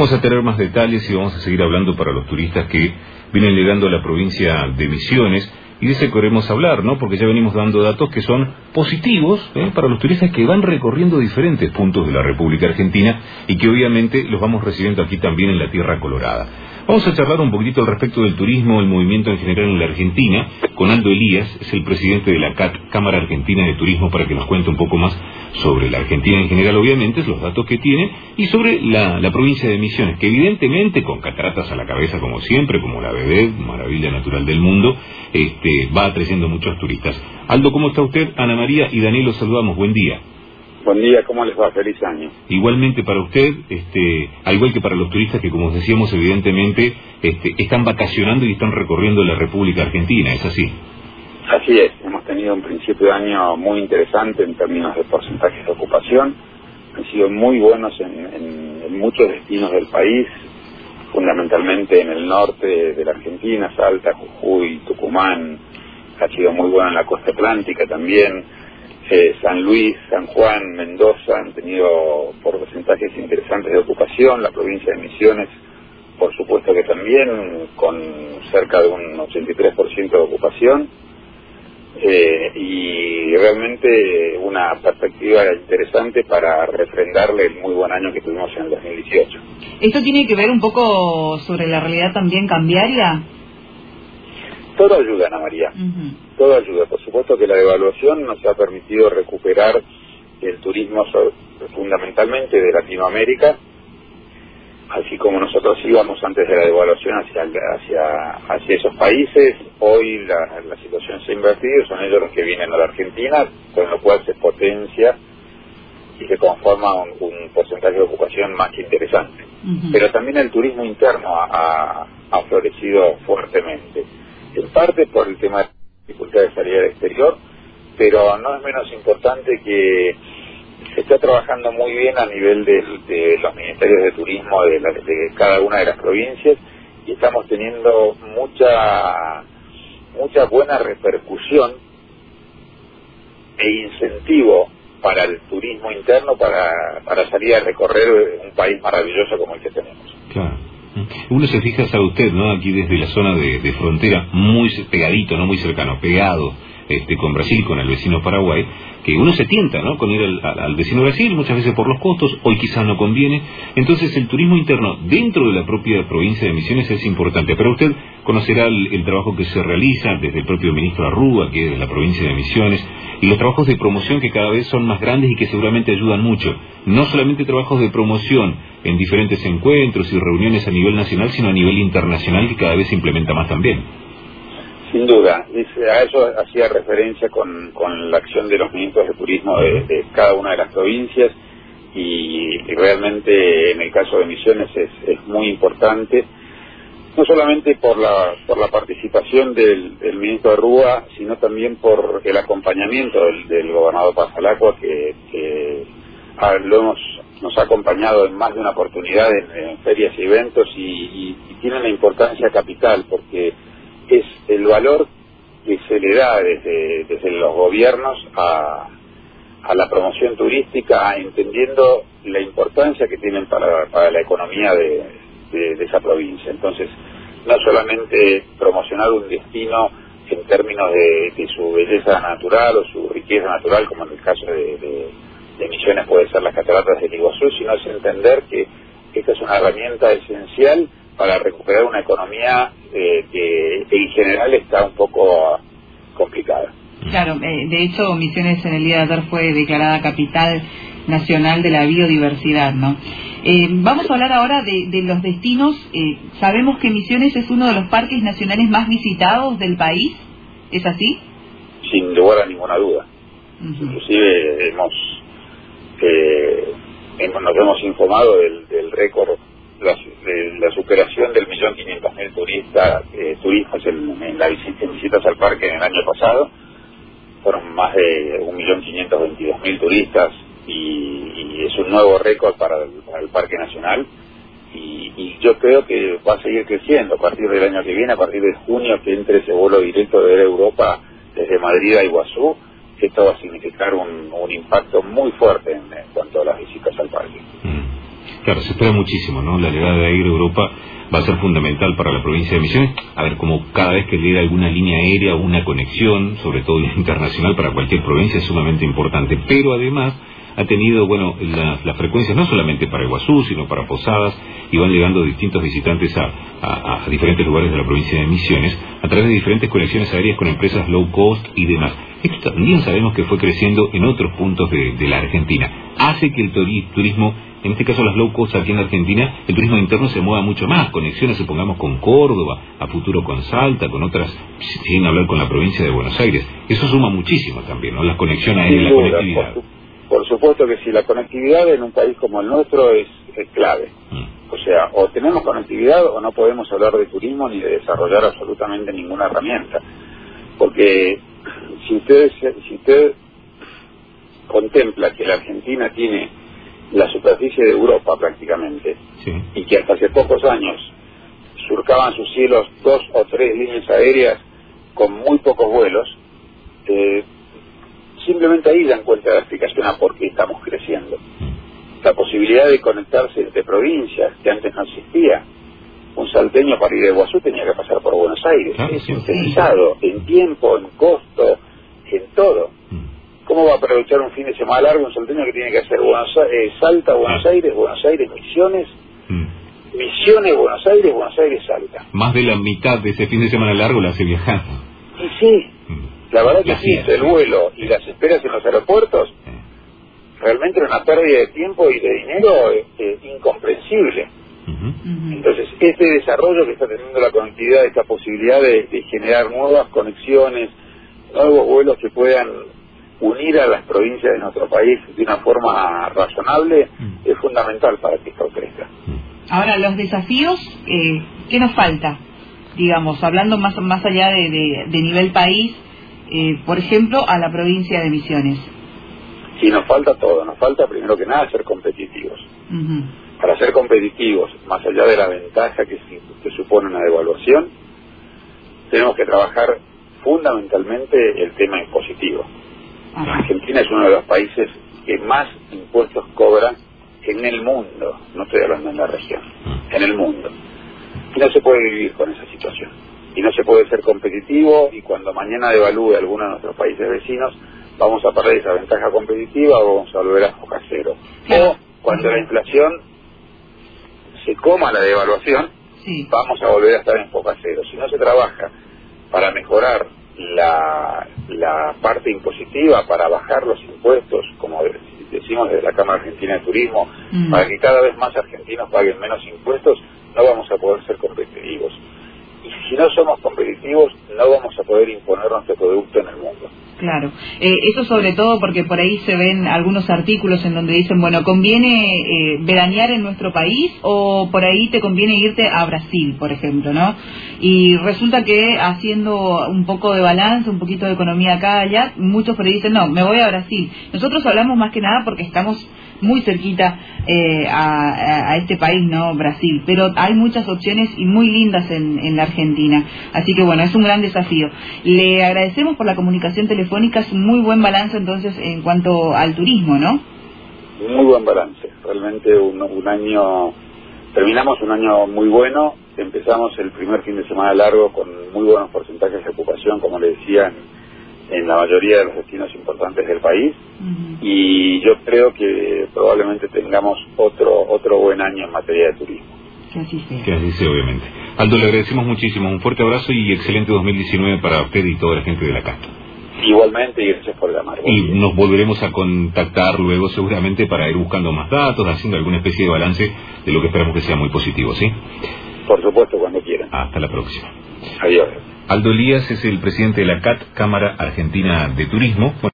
Vamos a tener más detalles y vamos a seguir hablando para los turistas que vienen llegando a la provincia de Misiones y de eso queremos hablar, ¿no? Porque ya venimos dando datos que son positivos ¿eh? para los turistas que van recorriendo diferentes puntos de la República Argentina y que obviamente los vamos recibiendo aquí también en la Tierra Colorada. Vamos a charlar un poquito al respecto del turismo, el movimiento en general en la Argentina, con Aldo Elías, es el presidente de la CAT, Cámara Argentina de Turismo, para que nos cuente un poco más sobre la Argentina en general, obviamente, los datos que tiene, y sobre la, provincia de Misiones, que evidentemente, con cataratas a la cabeza como siempre, como la bebé, maravilla natural del mundo, este, va atrayendo muchos turistas. Aldo, ¿cómo está usted? Ana María y Daniel los saludamos. Buen día. Buen día, ¿cómo les va? Feliz año. Igualmente para usted, este, al igual que para los turistas que, como decíamos, evidentemente este, están vacacionando y están recorriendo la República Argentina, ¿es así? Así es, hemos tenido un principio de año muy interesante en términos de porcentajes de ocupación, han sido muy buenos en, en muchos destinos del país, fundamentalmente en el norte de la Argentina, Salta, Jujuy, Tucumán, ha sido muy bueno en la costa atlántica también, eh, San Luis, San Juan, Mendoza han tenido porcentajes interesantes de ocupación, la provincia de Misiones, por supuesto que también, con cerca de un 83% de ocupación, eh, y realmente una perspectiva interesante para refrendarle el muy buen año que tuvimos en el 2018. ¿Esto tiene que ver un poco sobre la realidad también cambiaria? Todo ayuda, Ana María. Todo ayuda. Por supuesto que la devaluación nos ha permitido recuperar el turismo fundamentalmente de Latinoamérica, así como nosotros íbamos antes de la devaluación hacia, hacia, hacia esos países, hoy la, la situación se ha invertido, son ellos los que vienen a la Argentina, con lo cual se potencia y se conforma un, porcentaje de ocupación más interesante. Pero también el turismo interno ha, ha florecido fuertemente en parte por el tema de la dificultad de salir al exterior, pero no es menos importante que está trabajando muy bien a nivel de, los ministerios de turismo de, de, cada una de las provincias y estamos teniendo mucha mucha buena repercusión e incentivo para el turismo interno para, para salir a recorrer un país maravilloso como el que tenemos. Claro. Uno se fija, sabe usted, ¿no? Aquí desde la zona de, frontera, muy pegadito, no muy cercano, pegado este, con Brasil, con el vecino Paraguay, que uno se tienta, ¿no? Con ir al, vecino Brasil, muchas veces por los costos, hoy quizás no conviene. Entonces el turismo interno dentro de la propia provincia de Misiones es importante. Pero usted conocerá el, trabajo que se realiza desde el propio ministro Arrúa, que es de la provincia de Misiones, y los trabajos de promoción que cada vez son más grandes y que seguramente ayudan mucho. No solamente trabajos de promoción en diferentes encuentros y reuniones a nivel nacional, sino a nivel internacional que cada vez se implementa más también. Sin duda, a eso hacía referencia con, con la acción de los ministros de turismo de, cada una de las provincias y, realmente en el caso de Misiones es, muy importante no solamente por la, por la participación del, ministro de Rúa, sino también por el acompañamiento del, gobernador Pasalacua, que, lo hemos, nos ha acompañado en más de una oportunidad en, ferias y eventos y, tiene una importancia capital porque el valor que se le da desde, desde los gobiernos a, a la promoción turística, entendiendo la importancia que tienen para, para la economía de, de, esa provincia. Entonces, no solamente promocionar un destino en términos de, su belleza natural o su riqueza natural, como en el caso de, Misiones puede ser las cataratas del Iguazú, sino es entender que esta es una herramienta esencial para recuperar una economía eh, que en general está un poco complicada. Claro, eh, de hecho Misiones en el día de ayer fue declarada capital nacional de la biodiversidad, ¿no? Eh, vamos a hablar ahora de, los destinos. Eh, sabemos que Misiones es uno de los parques nacionales más visitados del país. ¿Es así? Sin lugar a ninguna duda. Inclusive hemos, eh, nos hemos informado del, récord, la, de la superación del millón quinientos mil turistas, turistas en, la visitas al parque en el año pasado. Fueron más de un millón quinientos veintidós mil turistas y, es un nuevo récord para el, Parque Nacional y, yo creo que va a seguir creciendo a partir del año que viene, a partir de junio que entre ese vuelo directo de Europa desde Madrid a Iguazú, esto va a significar un, impacto muy fuerte en, cuanto a las visitas al parque. Se espera muchísimo, ¿no? La llegada de Aire Europa va a ser fundamental para la provincia de Misiones. A ver, como cada vez que llega alguna línea aérea o una conexión, sobre todo internacional, para cualquier provincia es sumamente importante. Pero además ha tenido, bueno, las frecuencias no solamente para Iguazú, sino para Posadas, y van llegando distintos visitantes a, diferentes lugares de la provincia de Misiones a través de diferentes conexiones aéreas con empresas low cost y demás. Esto también sabemos que fue creciendo en otros puntos de, la Argentina. Hace que el turismo, en este caso las low cost aquí en Argentina, el turismo interno se mueva mucho más. Conexiones, supongamos, con Córdoba, a futuro con Salta, con otras, sin hablar con la provincia de Buenos Aires. Eso suma muchísimo también, ¿no? Las conexiones aéreas, la conectividad. Por, supuesto que si la conectividad en un país como el nuestro es, clave. Mm. O sea, o tenemos conectividad o no podemos hablar de turismo ni de desarrollar absolutamente ninguna herramienta. Porque si usted, si usted contempla que la Argentina tiene la superficie de Europa prácticamente y que hasta hace pocos años surcaban sus cielos dos o tres líneas aéreas con muy pocos vuelos, eh, simplemente ahí dan cuenta de la explicación a por qué estamos creciendo. La posibilidad de conectarse entre provincias que antes no existía. Un salteño para ir de Guazú tenía que pasar por Buenos Aires. es utilizado en tiempo, en costo, en todo. Mm. ¿Cómo va a aprovechar un fin de semana largo un salteño que tiene que hacer Buenos eh, Salta, Buenos. Aires, Buenos Aires, Misiones? Mm. Misiones, Buenos Aires, Buenos Aires, Salta. Más de la mitad de ese fin de semana largo la hace viajando. Y sí. La verdad que sí, el vuelo y las esperas en los aeropuertos realmente es una pérdida de tiempo y de dinero este, incomprensible. Entonces, este desarrollo que está teniendo la conectividad, esta posibilidad de generar nuevas conexiones, nuevos vuelos que puedan unir a las provincias de nuestro país de una forma razonable mm. es fundamental para que esto crezca. Mm. Ahora, los desafíos, eh, ¿qué nos falta? Digamos, hablando más, más allá de, nivel país, eh, por ejemplo, a la provincia de Misiones. Sí, nos falta todo. Nos falta, primero que nada, ser competitivos. Para ser competitivos, más allá de la ventaja que, que supone una devaluación, tenemos que trabajar fundamentalmente el tema impositivo. Argentina es uno de los países que más impuestos cobra en el mundo, no estoy hablando en la región, en el mundo. Y no se puede vivir con esa situación. Y no se puede ser competitivo y cuando mañana devalúe alguno de nuestros países vecinos, vamos a perder esa ventaja competitiva o vamos a volver a foca cero. O cuando la inflación se coma la devaluación, vamos a volver a estar en foca cero. Si no se trabaja para mejorar la, la parte impositiva, para bajar los impuestos, como decimos desde la Cámara Argentina de Turismo, mm. para que cada vez más argentinos paguen menos impuestos, no vamos a poder ser competitivos. Si no somos competitivos, no vamos a poder imponer nuestro producto en el mundo. Claro, eh, eso sobre todo porque por ahí se ven algunos artículos en donde dicen, bueno, ¿conviene eh, veranear en nuestro país o por ahí te conviene irte a Brasil, por ejemplo, ¿no? Y resulta que haciendo un poco de balance, un poquito de economía acá allá, muchos por dicen, no, me voy a Brasil. Nosotros hablamos más que nada porque estamos muy cerquita eh, a, este país, ¿no? Brasil. Pero hay muchas opciones y muy lindas en, en la Argentina. Así que bueno, es un gran desafío. Le agradecemos por la comunicación telefónica es muy buen balance entonces en cuanto al turismo, ¿no? Muy buen balance, realmente un, un año, terminamos un año muy bueno, empezamos el primer fin de semana largo con muy buenos porcentajes de ocupación, como le decía, en, la mayoría de los destinos importantes del país, y yo creo que probablemente tengamos otro, otro buen año en materia de turismo. Que así sea. Que así sea, obviamente. Aldo, le agradecemos muchísimo. Un fuerte abrazo y excelente 2019 para usted y toda la gente de la CASTA. Igualmente, y gracias por llamar. Y nos volveremos a contactar luego seguramente para ir buscando más datos, haciendo alguna especie de balance de lo que esperamos que sea muy positivo, ¿sí? Por supuesto, cuando quieran. Hasta la próxima. Adiós. Aldo Elías es el presidente de la CAT, Cámara Argentina de Turismo.